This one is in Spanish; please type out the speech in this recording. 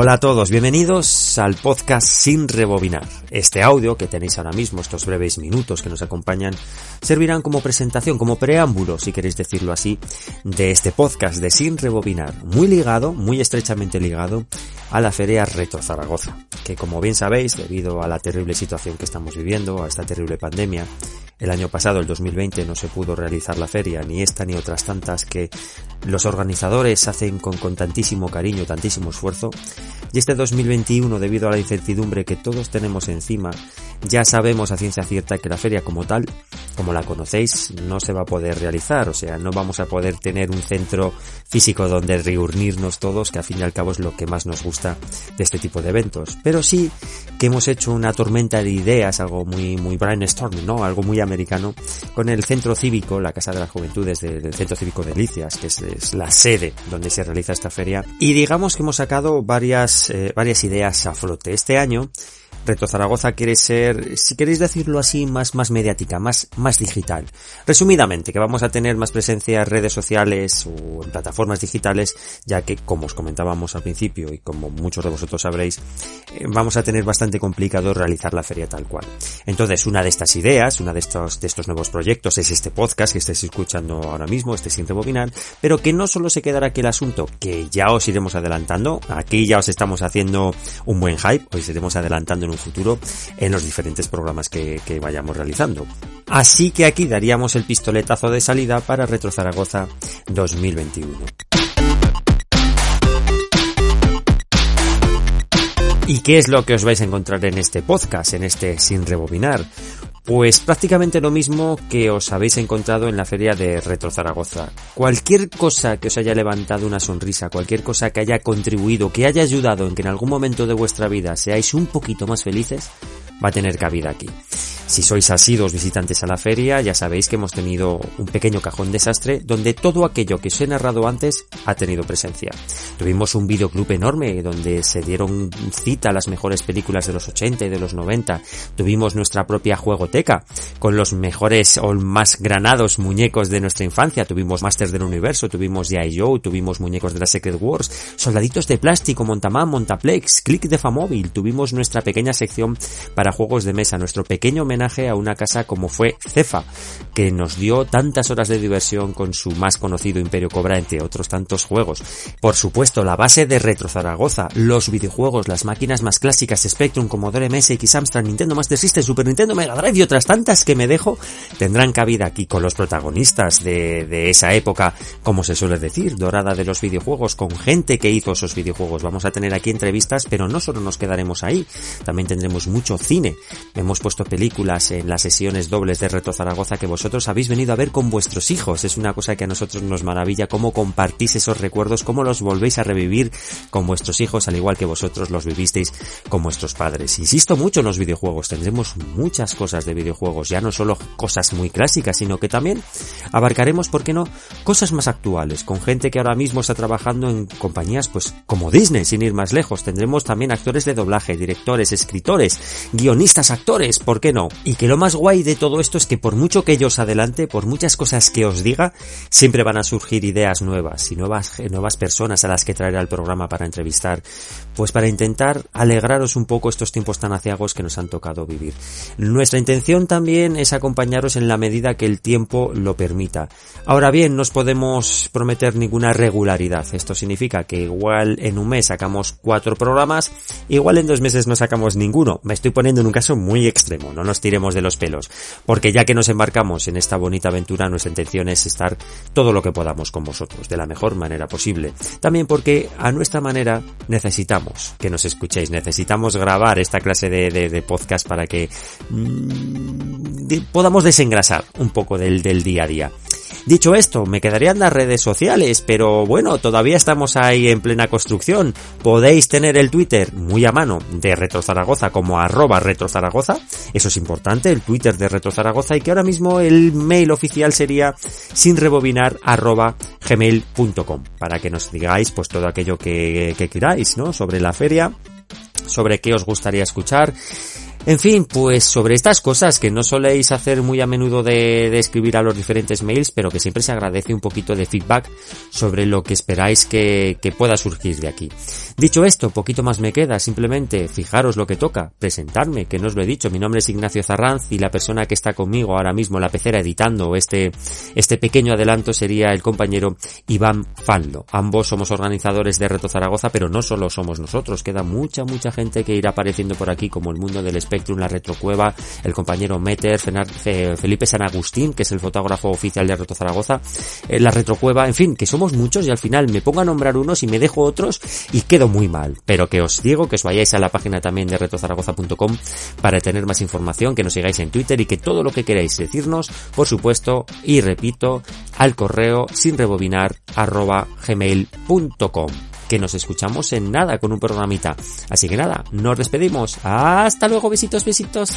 Hola a todos, bienvenidos al podcast Sin Rebobinar. Este audio que tenéis ahora mismo, estos breves minutos que nos acompañan, servirán como presentación, como preámbulo, si queréis decirlo así, de este podcast de Sin Rebobinar, muy ligado, muy estrechamente ligado a la Feria Retro Zaragoza, que como bien sabéis, debido a la terrible situación que estamos viviendo, a esta terrible pandemia, el año pasado, el 2020, no se pudo realizar la feria, ni esta ni otras tantas que los organizadores hacen con, con tantísimo cariño, tantísimo esfuerzo. Y este 2021, debido a la incertidumbre que todos tenemos encima, ya sabemos a ciencia cierta que la feria como tal, como la conocéis, no se va a poder realizar. O sea, no vamos a poder tener un centro físico donde reunirnos todos, que al fin y al cabo es lo que más nos gusta de este tipo de eventos. Pero sí que hemos hecho una tormenta de ideas, algo muy, muy brainstorming, ¿no? Algo muy americano, con el centro cívico, la Casa de las Juventudes del Centro Cívico de Licias, que es, la sede donde se realiza esta feria. Y digamos que hemos sacado varias, eh, varias ideas a flote. Este año, Reto Zaragoza quiere ser, si queréis decirlo así, más, más mediática, más, más digital. Resumidamente, que vamos a tener más presencia en redes sociales o en plataformas digitales, ya que, como os comentábamos al principio y como muchos de vosotros sabréis, eh, vamos a tener bastante complicado realizar la feria tal cual. Entonces, una de estas ideas, una de estos, de estos nuevos proyectos es este podcast que estáis escuchando ahora mismo, este sin rebobinar, pero que no solo se quedará aquí el asunto, que ya os iremos adelantando, aquí ya os estamos haciendo un buen hype, os iremos adelantando en un futuro en los diferentes programas que, que, vayamos realizando. Así que aquí daríamos el pistoletazo de salida para Retro Zaragoza 2021. ¿Y qué es lo que os vais a encontrar en este podcast, en este Sin Rebobinar? Pues prácticamente lo mismo que os habéis encontrado en la feria de Retro Zaragoza. Cualquier cosa que os haya levantado una sonrisa, cualquier cosa que haya contribuido, que haya ayudado en que en algún momento de vuestra vida seáis un poquito más felices, va a tener cabida aquí. Si sois asidos visitantes a la feria, ya sabéis que hemos tenido un pequeño cajón desastre donde todo aquello que os he narrado antes ha tenido presencia. Tuvimos un videoclub enorme donde se dieron cita a las mejores películas de los 80 y de los 90. Tuvimos nuestra propia juegoteca con los mejores o más granados muñecos de nuestra infancia. Tuvimos Masters del Universo, tuvimos G.I. Joe, tuvimos muñecos de la Secret Wars, soldaditos de plástico, Montaman, Montaplex, Click de Famóvil. Tuvimos nuestra pequeña sección para juegos de mesa, nuestro pequeño a una casa como fue Cefa, que nos dio tantas horas de diversión con su más conocido Imperio Cobra, entre otros tantos juegos. Por supuesto, la base de Retro Zaragoza, los videojuegos, las máquinas más clásicas, Spectrum, Commodore MSX, Amstrad, Nintendo Master System, Super Nintendo, Mega Drive y otras tantas que me dejo, tendrán cabida aquí con los protagonistas de esa época, como se suele decir, dorada de los videojuegos, con gente que hizo esos videojuegos. Vamos a tener aquí entrevistas, pero no solo nos quedaremos ahí, también tendremos mucho cine. Hemos puesto películas en las sesiones dobles de Reto Zaragoza que vosotros habéis venido a ver con vuestros hijos. Es una cosa que a nosotros nos maravilla cómo compartís esos recuerdos, cómo los volvéis a revivir con vuestros hijos, al igual que vosotros los vivisteis con vuestros padres. Insisto mucho en los videojuegos, tendremos muchas cosas de videojuegos, ya no solo cosas muy clásicas, sino que también abarcaremos, ¿por qué no?, cosas más actuales, con gente que ahora mismo está trabajando en compañías, pues, como Disney, sin ir más lejos. Tendremos también actores de doblaje, directores, escritores, guionistas, actores, ¿por qué no? Y que lo más guay de todo esto es que por mucho que yo os adelante, por muchas cosas que os diga, siempre van a surgir ideas nuevas y nuevas, nuevas personas a las que traeré al programa para entrevistar, pues para intentar alegraros un poco estos tiempos tan aciagos que nos han tocado vivir. Nuestra intención también es acompañaros en la medida que el tiempo lo permita. Ahora bien, no os podemos prometer ninguna regularidad. Esto significa que igual en un mes sacamos cuatro programas, igual en dos meses no sacamos ninguno. Me estoy poniendo en un caso muy extremo, no nos tiremos de los pelos, porque ya que nos embarcamos en esta bonita aventura, nuestra intención es estar todo lo que podamos con vosotros, de la mejor manera posible. También porque a nuestra manera necesitamos que nos escuchéis, necesitamos grabar esta clase de, de, podcast para que de, podamos desengrasar un poco del, del día a día. Dicho esto, me quedarían las redes sociales, pero bueno, todavía estamos ahí en plena construcción. Podéis tener el Twitter muy a mano de Retro Zaragoza como arroba Retro Zaragoza. Eso es importante, el Twitter de Retro Zaragoza y que ahora mismo el mail oficial sería sinrebobinar arroba gmail.com para que nos digáis pues todo aquello que, que queráis, ¿no? Sobre la feria, sobre qué os gustaría escuchar En fin, pues sobre estas cosas que no soléis hacer muy a menudo de, escribir a los diferentes mails, pero que siempre se agradece un poquito de feedback sobre lo que esperáis que, pueda surgir de aquí. Dicho esto, poquito más me queda, simplemente fijaros lo que toca, presentarme, que no os lo he dicho, mi nombre es Ignacio Zarranz y la persona que está conmigo ahora mismo en la pecera editando este, este pequeño adelanto sería el compañero Iván Faldo. Ambos somos organizadores de Reto Zaragoza, pero no solo somos nosotros, queda mucha, mucha gente que irá apareciendo por aquí, como el mundo del La Retrocueva, el compañero Meter, Felipe San Agustín, que es el fotógrafo oficial de Reto Zaragoza, eh, la Retrocueva, en fin, que somos muchos y al final me pongo a nombrar unos y me dejo otros y quedo muy mal. Pero que os digo que os vayáis a la página también de retozaragoza.com para tener más información, que nos sigáis en Twitter y que todo lo que queráis decirnos, por supuesto, y repito, al correo sin rebobinar arroba gmail.com que nos escuchamos en nada con un programita. Así que nada, nos despedimos. Hasta luego, besitos, besitos.